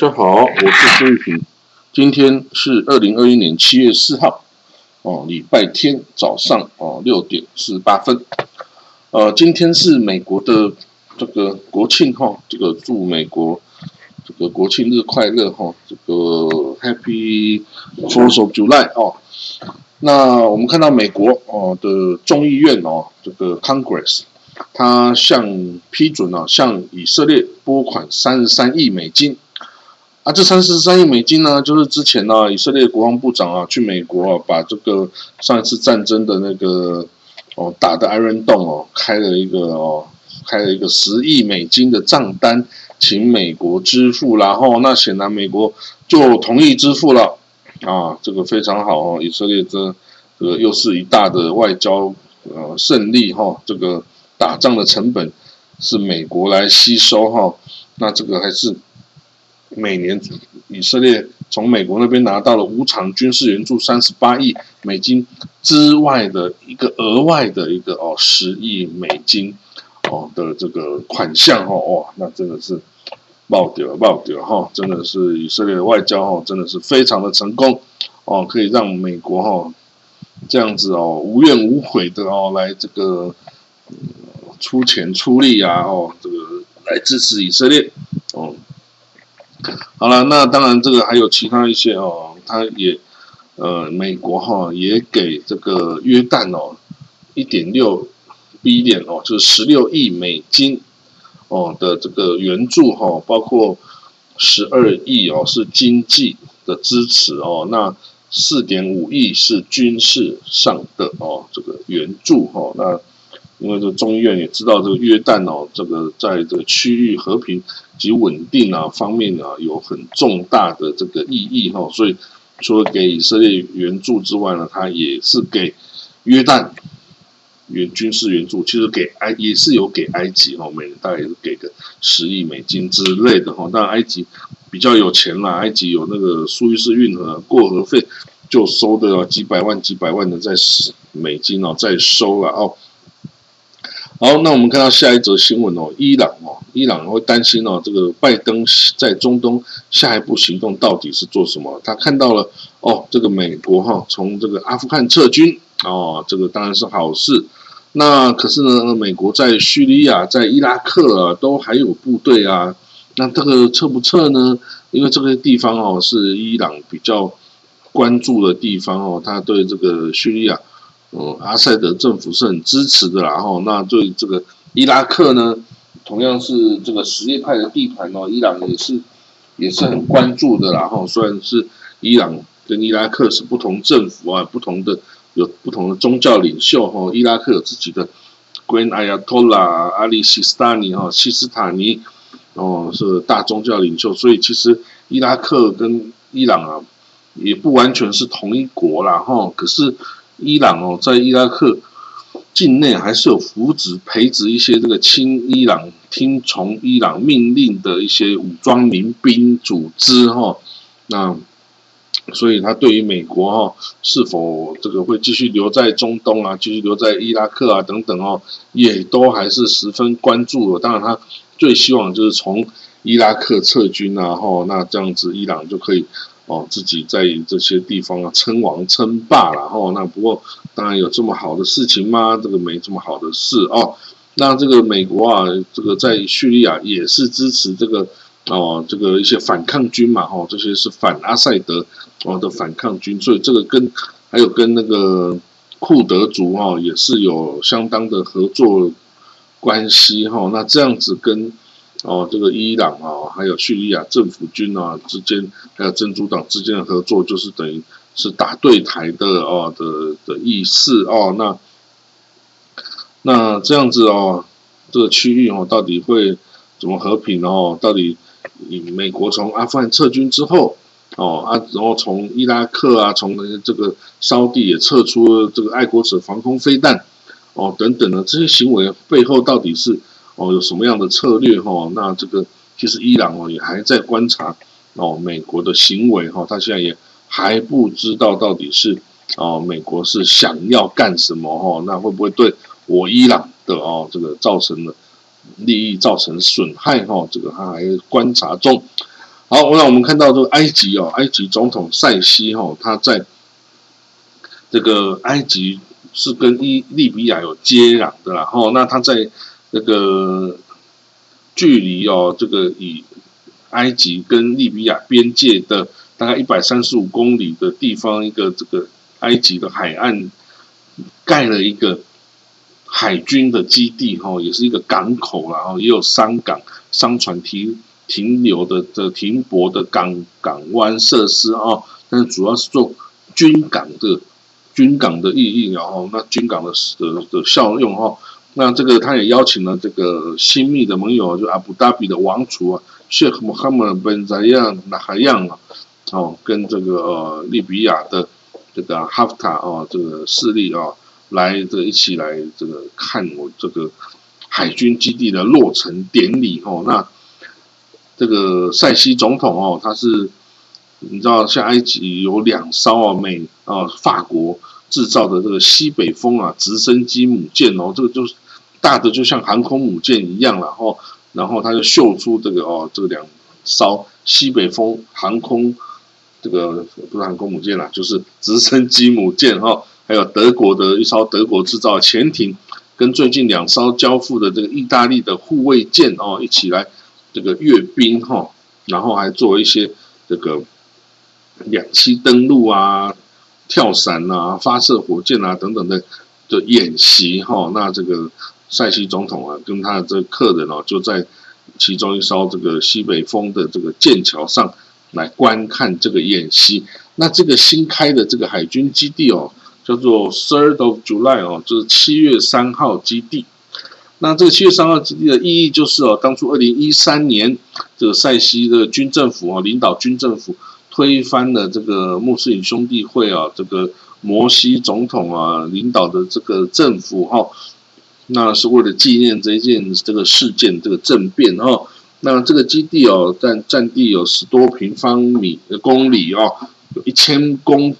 大家好，我是苏玉平。今天是二零二一年七月四号，哦，礼拜天早上哦六点四十八分。呃，今天是美国的这个国庆哈，这个祝美国这个国庆日快乐哈，这个 Happy Fourth of July 哦。那我们看到美国哦的众议院哦，这个 Congress，它向批准了向以色列拨款三十三亿美金。啊，这三十三亿美金呢，就是之前呢，以色列国防部长啊去美国啊，把这个上一次战争的那个哦打的 Iron Dome 哦，开了一个哦，开了一个十亿美金的账单，请美国支付，然后那显然美国就同意支付了啊，这个非常好哦，以色列这这个又是一大的外交呃胜利哈，这个打仗的成本是美国来吸收哈，那这个还是。每年以色列从美国那边拿到了无偿军事援助三十八亿美金之外的一个额外的一个哦十亿美金哦的这个款项哦哇那真的是爆掉爆掉哈真的是以色列的外交哦真的是非常的成功哦可以让美国哈这样子哦无怨无悔的哦来这个出钱出力啊哦这个来支持以色列。好了，那当然，这个还有其他一些哦，他也呃，美国哈也给这个约旦哦一点六 B 点哦，就是十六亿美金哦的这个援助哈，包括十二亿哦是经济的支持哦，那四点五亿是军事上的哦这个援助哈，那。因为这个众议院也知道，这个约旦哦，这个在这个区域和平及稳定啊方面啊，有很重大的这个意义哈，所以除了给以色列援助之外呢，他也是给约旦援军事援助，其实给埃也是有给埃及哈，每年大概也是给个十亿美金之类的哈，但埃及比较有钱啦，埃及有那个苏伊士运河过河费就收的几百万几百万的在美金哦，在收了哦。好，那我们看到下一则新闻哦，伊朗哦，伊朗会担心哦，这个拜登在中东下一步行动到底是做什么？他看到了哦，这个美国哈从这个阿富汗撤军哦，这个当然是好事。那可是呢，美国在叙利亚、在伊拉克都还有部队啊，那这个撤不撤呢？因为这个地方哦是伊朗比较关注的地方哦，他对这个叙利亚。嗯，阿塞德政府是很支持的，然后那对这个伊拉克呢，同样是这个什叶派的地盘哦，伊朗也是也是很关注的，然后虽然是伊朗跟伊拉克是不同政府啊，不同的有不同的宗教领袖哈，伊拉克有自己的 Grand Ayatollah 阿里西斯塔尼哈西斯塔尼哦是大宗教领袖，所以其实伊拉克跟伊朗啊也不完全是同一国啦哈，可是。伊朗哦，在伊拉克境内还是有扶植、培植一些这个亲伊朗、听从伊朗命令的一些武装民兵组织哈。那所以他对于美国哈是否这个会继续留在中东啊，继续留在伊拉克啊等等哦，也都还是十分关注的。当然，他最希望就是从伊拉克撤军啊，哈，那这样子伊朗就可以。哦，自己在这些地方啊称王称霸了哦。那不过当然有这么好的事情吗？这个没这么好的事哦。那这个美国啊，这个在叙利亚也是支持这个哦，这个一些反抗军嘛哦，这些是反阿塞德哦的反抗军，所以这个跟还有跟那个库德族哦也是有相当的合作关系哈。那这样子跟。哦，这个伊朗啊，还有叙利亚政府军啊之间，还有真主党之间的合作，就是等于是打对台的哦的的意思哦。那那这样子哦，这个区域哦，到底会怎么和平哦？到底美国从阿富汗撤军之后哦啊，然后从伊拉克啊，从这个沙地也撤出了这个爱国者防空飞弹哦等等的这些行为背后，到底是？哦，有什么样的策略哈？那这个其实伊朗哦也还在观察哦美国的行为哈，他现在也还不知道到底是哦美国是想要干什么哈？那会不会对我伊朗的哦这个造成了利益造成损害哈？这个他还观察中。好，那我们看到这个埃及哦，埃及总统塞西哈，他在这个埃及是跟伊利比亚有接壤的，然后那他在这个距离哦，这个以埃及跟利比亚边界的大概一百三十五公里的地方，一个这个埃及的海岸盖了一个海军的基地哈，也是一个港口然后也有商港、商船停停留的的停泊的港港湾设施啊，但是主要是做军港的军港的意义，然后那军港的的的效用哈，那这个他也邀请了这个新密的盟友，就阿布达比的王储啊。Sheikh Mohammed bin Zayed Nahyan 啊，哦，跟这个呃利比亚的这个哈夫塔哦这个势力啊，来这个一起来这个看我这个海军基地的落成典礼哦。那这个塞西总统哦，他是你知道，像埃及有两艘啊美啊法国制造的这个西北风啊直升机母舰哦，这个就是大的就像航空母舰一样了后。然后它就秀出这个哦，这个两艘西北风航空这个不是航空母舰啦，就是直升机母舰哈，还有德国的一艘德国制造潜艇，跟最近两艘交付的这个意大利的护卫舰哦，一起来这个阅兵哈，然后还做一些这个两栖登陆啊、跳伞啊、发射火箭啊等等的的演习哈，那这个。塞西总统啊，跟他的这个客人哦，就在其中一艘这个西北风的这个剑桥上来观看这个演习。那这个新开的这个海军基地哦，叫做 Third of July 哦，就是七月三号基地。那这个七月三号基地的意义就是哦，当初二零一三年这个塞西的军政府哦，领导军政府推翻了这个穆斯林兄弟会啊，这个摩西总统啊领导的这个政府哈。那是为了纪念这件这个事件这个政变哦。那这个基地哦，占占地有十多平方米的公里哦，有一千公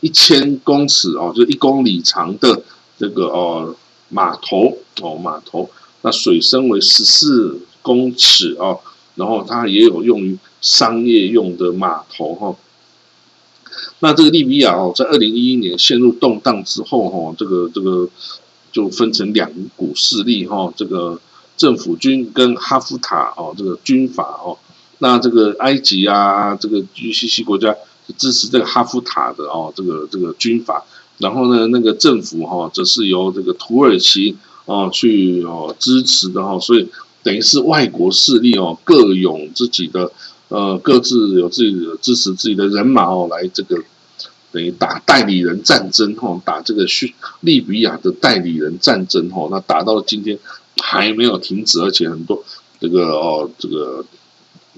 一千公尺哦，就一公里长的这个哦码头哦码头。那水深为十四公尺哦，然后它也有用于商业用的码头哈。那这个利比亚哦，在二零一一年陷入动荡之后哈，这个这个。就分成两股势力哈，这个政府军跟哈夫塔哦，这个军阀哦，那这个埃及啊，这个 GCC 国家支持这个哈夫塔的哦，这个这个军阀，然后呢，那个政府哈，则是由这个土耳其哦去哦支持的哈，所以等于是外国势力哦各有自己的呃各自有自己的支持自己的人马哦来这个。等于打代理人战争哈，打这个叙利比亚的代理人战争哈，那打到今天还没有停止，而且很多这个哦，这个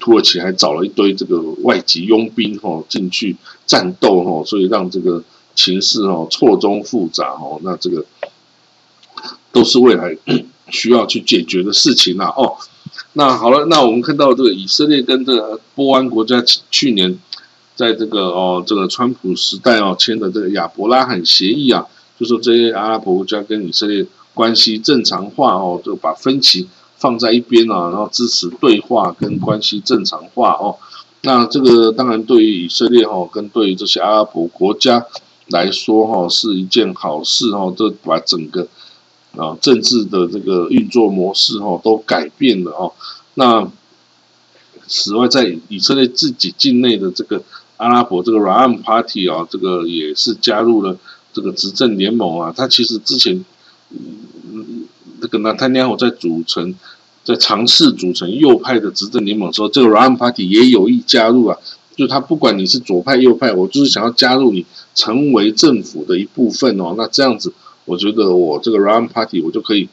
土耳其还找了一堆这个外籍佣兵哈进去战斗哈，所以让这个情势哦错综复杂哦，那这个都是未来需要去解决的事情啦哦。那好了，那我们看到这个以色列跟这个波湾国家去年。在这个哦，这个川普时代哦签的这个亚伯拉罕协议啊，就说这些阿拉伯国家跟以色列关系正常化哦，就把分歧放在一边啊，然后支持对话跟关系正常化哦。那这个当然对于以色列哈，跟对于这些阿拉伯国家来说哈，是一件好事哦，这把整个啊政治的这个运作模式哈都改变了哦。那此外，在以色列自己境内的这个。阿拉伯这个 Ram Party 啊，这个也是加入了这个执政联盟啊。他其实之前，嗯，这个纳坦尼亚胡在组成，在尝试组成右派的执政联盟的时候，这个 Ram Party 也有意加入啊。就他不管你是左派右派，我就是想要加入你，成为政府的一部分哦。那这样子，我觉得我这个 Ram Party 我就可以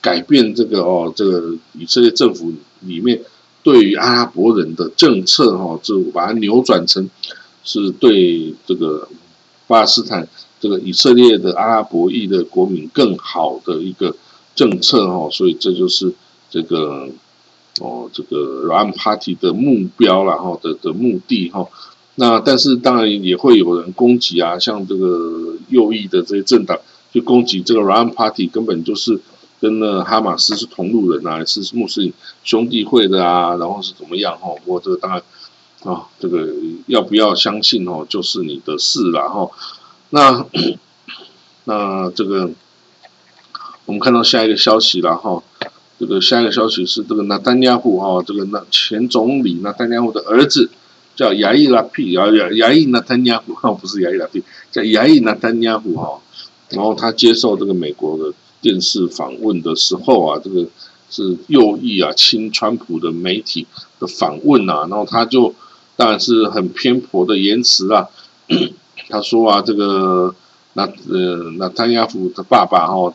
改变这个哦，这个以色列政府里面。对于阿拉伯人的政策，哈，就把它扭转成是对这个巴勒斯坦、这个以色列的阿拉伯裔的国民更好的一个政策，哈，所以这就是这个哦，这个 Ram Party 的目标了，哈的的目的，哈。那但是当然也会有人攻击啊，像这个右翼的这些政党去攻击这个 Ram Party，根本就是。跟那哈马斯是同路人啊，是穆斯林兄弟会的啊，然后是怎么样哈？不过这个当然啊，这个要不要相信哦，就是你的事了哈。那那这个，我们看到下一个消息了哈。这个下一个消息是这个纳丹亚胡哈，这个那前总理纳丹亚胡的儿子叫亚伊拉皮，亚亚亚伊纳丹亚胡哈，不是亚伊拉皮，叫亚伊纳丹亚胡哈。然后他接受这个美国的电视访问的时候啊，这个是右翼啊亲川普的媒体的访问啊，然后他就当然是很偏颇的言辞啊。他说啊，这个那呃那丹亚胡的爸爸哈。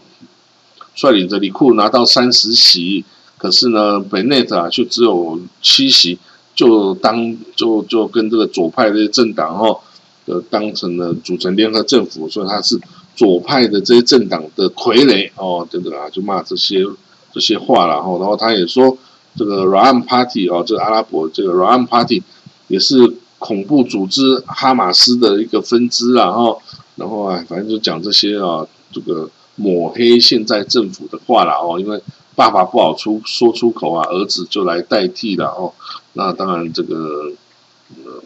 率领着李库拿到三十席，可是呢，本内特啊就只有七席，就当就就跟这个左派的政党哦，呃，当成了组成联合政府，所以他是左派的这些政党的傀儡哦，等等啊，就骂这些这些话了哈。然后他也说，这个 Ram Party 哦，这个阿拉伯这个 Ram Party 也是恐怖组织哈马斯的一个分支啊，然后然后啊，反正就讲这些啊，这个。抹黑现在政府的话了哦，因为爸爸不好出说出口啊，儿子就来代替了哦。那当然，这个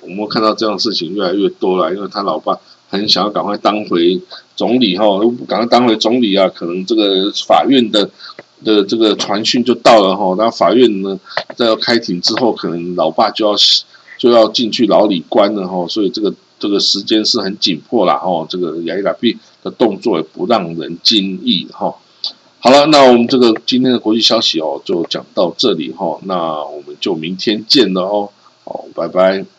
我们看到这样的事情越来越多了，因为他老爸很想要赶快当回总理哈，赶快当回总理啊，可能这个法院的的这个传讯就到了哈。那法院呢，在要开庭之后，可能老爸就要就要进去牢里关了哈，所以这个。这个时间是很紧迫啦，哦，这个亚伊拉币的动作也不让人惊异哈。好了，那我们这个今天的国际消息哦，就讲到这里哈，那我们就明天见了哦，好，拜拜。